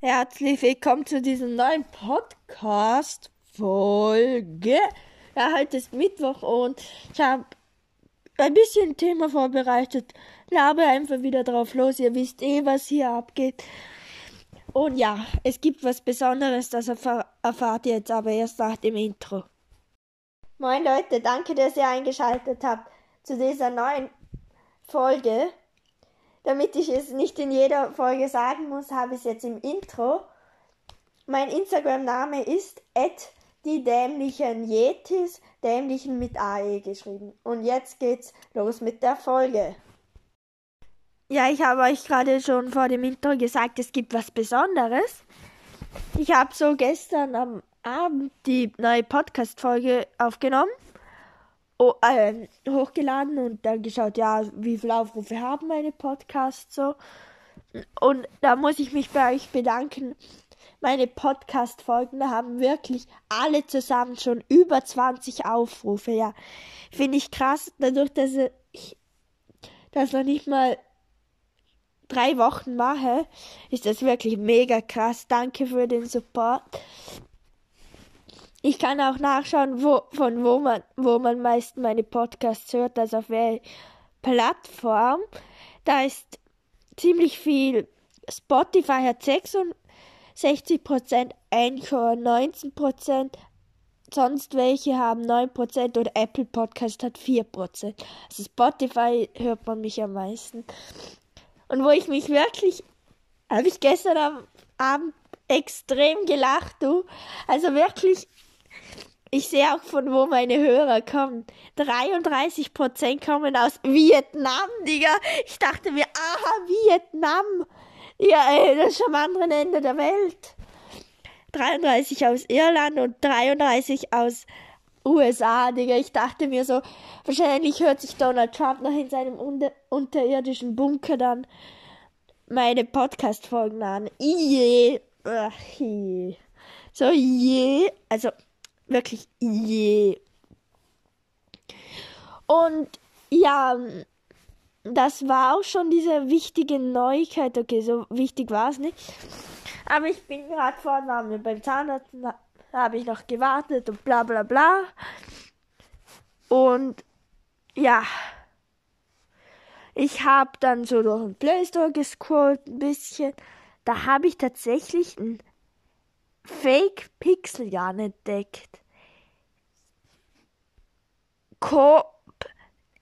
Herzlich willkommen zu dieser neuen Podcast-Folge. Ja, heute ist Mittwoch und ich habe ein bisschen Thema vorbereitet. Labe einfach wieder drauf los. Ihr wisst eh, was hier abgeht. Und ja, es gibt was Besonderes, das erfahr erfahrt ihr jetzt aber erst nach dem Intro. Moin Leute, danke, dass ihr eingeschaltet habt zu dieser neuen Folge. Damit ich es nicht in jeder Folge sagen muss, habe ich es jetzt im Intro. Mein Instagram-Name ist die dämlichen Yetis, dämlichen mit AE geschrieben. Und jetzt geht's los mit der Folge. Ja, ich habe euch gerade schon vor dem Intro gesagt, es gibt was Besonderes. Ich habe so gestern am Abend die neue Podcast-Folge aufgenommen oh, äh, hochgeladen und dann geschaut, ja, wie viele Aufrufe haben meine Podcasts so. Und da muss ich mich bei euch bedanken. Meine Podcast-Folgen haben wirklich alle zusammen schon über 20 Aufrufe. Ja, finde ich krass. Dadurch, dass ich das noch nicht mal drei Wochen mache, ist das wirklich mega krass. Danke für den Support. Ich kann auch nachschauen, wo, von wo man, wo man meist meine Podcasts hört, also auf welcher Plattform. Da ist ziemlich viel. Spotify hat 66%, Anchor 19%, sonst welche haben 9% und Apple Podcast hat 4%. Also Spotify hört man mich am meisten. Und wo ich mich wirklich, habe ich gestern Abend extrem gelacht, du. Also wirklich ich sehe auch, von wo meine Hörer kommen. 33% kommen aus Vietnam, Digga. Ich dachte mir, aha, Vietnam. Ja, ey, das ist am anderen Ende der Welt. 33 aus Irland und 33 aus USA, Digga. Ich dachte mir so, wahrscheinlich hört sich Donald Trump noch in seinem unter unterirdischen Bunker dann meine Podcast-Folgen an. Je. So, je. Also, wirklich je. Und ja, das war auch schon diese wichtige Neuigkeit. Okay, so wichtig war es nicht. Aber ich bin gerade vorne beim Zahnarzt, da habe ich noch gewartet und bla bla bla. Und ja, ich habe dann so durch den Play Store gescrollt ein bisschen. Da habe ich tatsächlich ein Fake Pixel Jan entdeckt. Coop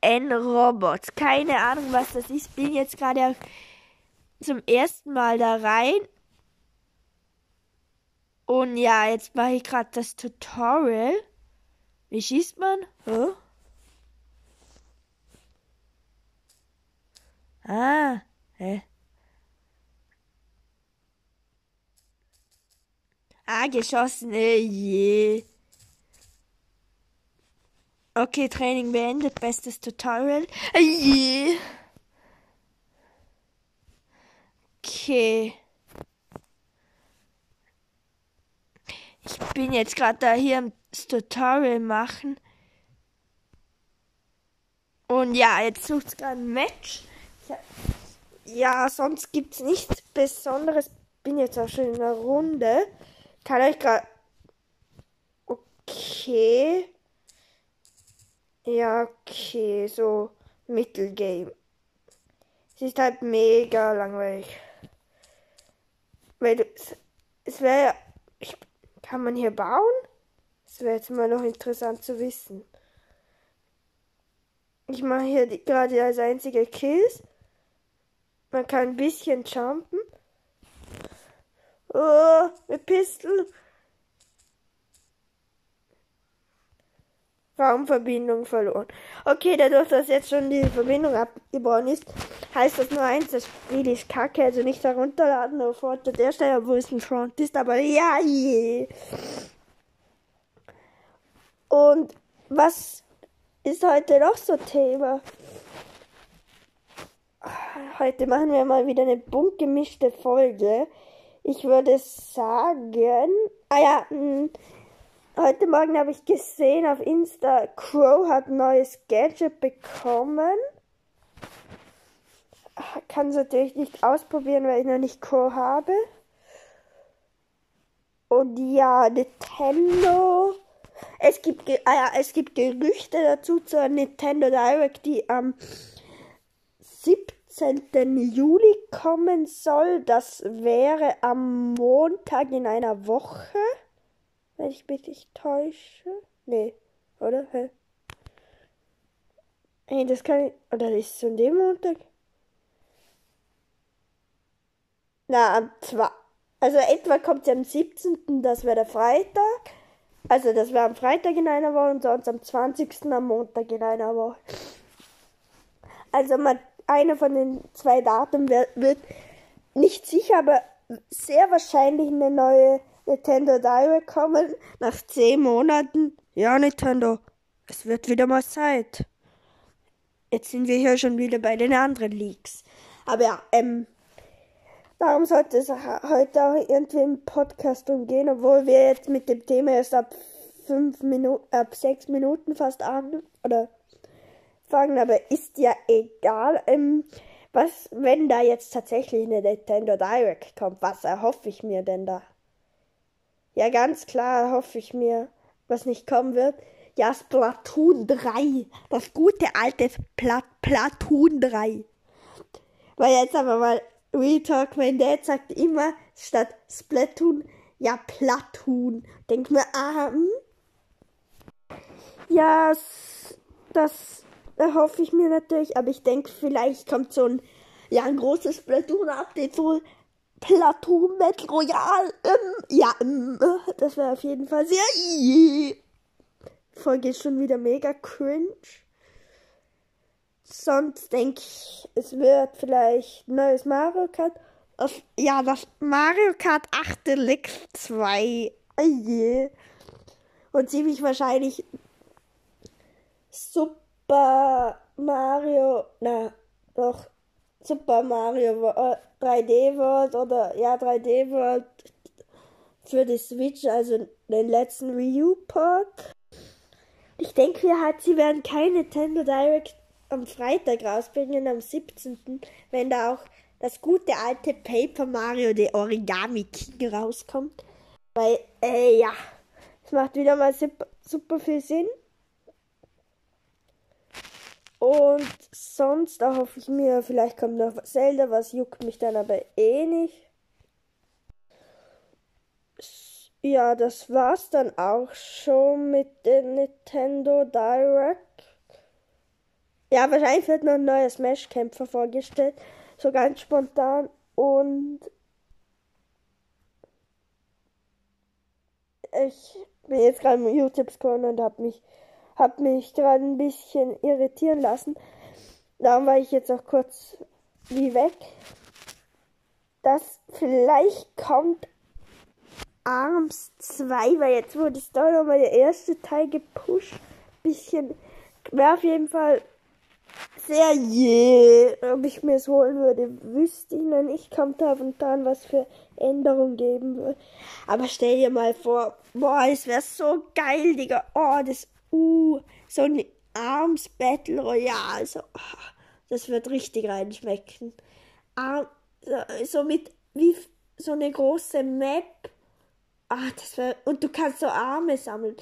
N Robots. Keine Ahnung, was das ist. Bin jetzt gerade zum ersten Mal da rein. Und ja, jetzt mache ich gerade das Tutorial. Wie schießt man? Huh? Ah, hä? Ah, geschossen, äh, je. Okay, Training beendet, bestes Tutorial. Äh, je. Okay. Ich bin jetzt gerade da hier das Tutorial machen. Und ja, jetzt sucht es gerade ein Match. Ja, sonst gibt es nichts Besonderes. Bin jetzt auch schon in der Runde. Kann ich gerade. Okay. Ja, okay, so Mittelgame. Es ist halt mega langweilig. Weil es, es wäre. Kann man hier bauen? Das wäre jetzt mal noch interessant zu wissen. Ich mache hier gerade als einzige Kills. Man kann ein bisschen jumpen. Oh, mit Pistol. Raumverbindung verloren. Okay, dadurch, dass jetzt schon die Verbindung abgebrochen ist, heißt das nur eins, das Spiel ist kacke, also nicht herunterladen sofort der Stelle, obwohl es ein Front ist, aber ja, je. Und was ist heute noch so Thema? Heute machen wir mal wieder eine bunt gemischte Folge. Ich würde sagen, ah ja, hm, heute Morgen habe ich gesehen auf Insta, Crow hat neues Gadget bekommen. Kann es natürlich nicht ausprobieren, weil ich noch nicht Crow habe. Und ja, Nintendo. Es gibt, ah ja, es gibt Gerüchte dazu zur Nintendo Direct, die am 17. Juli kommen soll. Das wäre am Montag in einer Woche. Wenn ich mich nicht täusche. Nee, oder? Hä? Hey, das kann ich. Oder ist es an dem Montag? Na, am 2. Also etwa kommt sie am 17. Das wäre der Freitag. Also das wäre am Freitag in einer Woche und sonst am 20. am Montag in einer Woche. Also man, einer von den zwei Daten wird, nicht sicher, aber sehr wahrscheinlich eine neue Nintendo Direct kommen. Nach 10 Monaten. Ja, Nintendo, es wird wieder mal Zeit. Jetzt sind wir hier schon wieder bei den anderen Leaks. Aber ja, ähm, darum sollte es heute auch irgendwie im Podcast umgehen, obwohl wir jetzt mit dem Thema erst ab fünf Minuten, ab sechs Minuten fast an oder fangen, aber ist ja egal. Ähm, was, wenn da jetzt tatsächlich eine Nintendo Direct kommt, was erhoffe ich mir denn da? Ja, ganz klar erhoffe ich mir, was nicht kommen wird, ja, Splatoon 3. Das gute alte Pla Platoon 3. Weil jetzt aber mal Real Talk, mein Dad sagt immer statt Splatoon, ja, Platoon. Denkt mir, ah, hm? Ja, das erhoffe ich mir natürlich, aber ich denke, vielleicht kommt so ein, ja, ein großes Splatoon-Update, so Platoon Battle Royale. Ähm, ja, ähm, das wäre auf jeden Fall sehr. Folge ist schon wieder mega cringe. Sonst denke ich, es wird vielleicht neues Mario Kart. Auf, ja, das Mario Kart 8 Deluxe 2. Oh je. Und ziemlich wahrscheinlich Super Mario. Na, doch. Super Mario 3D World oder ja 3D World für die Switch, also den letzten Wii U Port. Ich denke halt, sie werden keine Nintendo Direct am Freitag rausbringen, am 17., wenn da auch das gute alte Paper Mario The Origami King rauskommt. Weil, äh, ja, es macht wieder mal super, super viel Sinn. Und sonst hoffe ich mir, vielleicht kommt noch Zelda, was juckt mich dann aber eh nicht. Ja, das war's dann auch schon mit dem Nintendo Direct. Ja, wahrscheinlich wird noch ein neuer Smash-Kämpfer vorgestellt. So ganz spontan. Und ich bin jetzt gerade im YouTube scrollen und habe mich, hab mich gerade ein bisschen irritieren lassen. Darum war ich jetzt auch kurz wie weg. Das vielleicht kommt Arms 2, weil jetzt wurde es da nochmal der erste Teil gepusht. Bisschen, wäre auf jeden Fall sehr je, yeah. ob ich mir es holen würde, wüsste ich noch nicht. Kommt da und dann was für Änderungen geben würde. Aber stell dir mal vor, boah, es wäre so geil, Digga. Oh, das, uh, so ein Arms Battle Royale, so, oh, das wird richtig reinschmecken. Arm, so, so mit, wie, so eine große Map Ah, das wäre. Und du kannst so Arme sammeln.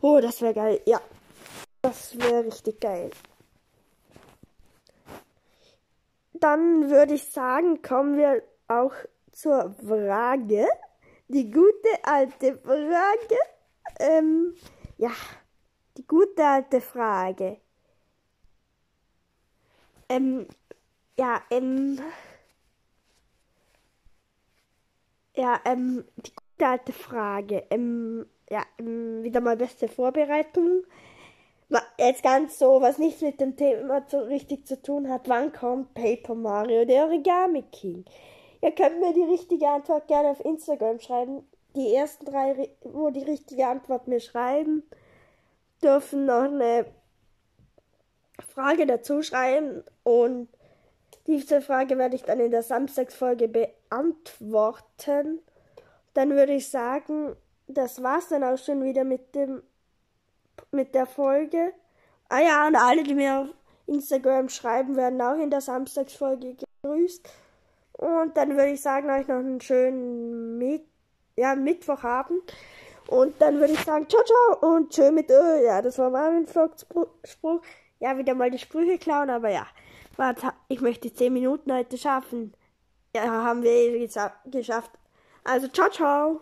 Oh, das wäre geil. Ja. Das wäre richtig geil. Dann würde ich sagen, kommen wir auch zur Frage. Die gute alte Frage. Ähm, ja, die gute alte Frage. Ähm, ja, ähm. Ja, ähm, die alte Frage. Ähm, ja, ähm, wieder mal beste Vorbereitung. Jetzt ganz so, was nichts mit dem Thema so richtig zu tun hat. Wann kommt Paper Mario, der Origami King? Ihr könnt mir die richtige Antwort gerne auf Instagram schreiben. Die ersten drei, wo die richtige Antwort mir schreiben, dürfen noch eine Frage dazu schreiben und diese Frage werde ich dann in der Samstagsfolge beantworten dann würde ich sagen, das war's dann auch schon wieder mit dem mit der Folge. Ah ja, und alle, die mir auf Instagram schreiben, werden auch in der Samstagsfolge gegrüßt. Und dann würde ich sagen, euch noch einen schönen Mit ja, Mittwochabend. Und dann würde ich sagen, ciao, ciao und schön mit Ö. Ja, das war Marvin Vlogs Spruch. Ja, wieder mal die Sprüche klauen, aber ja. Warte, ich möchte 10 Minuten heute schaffen. Ja, haben wir eh geschafft. Also, ciao, ciao.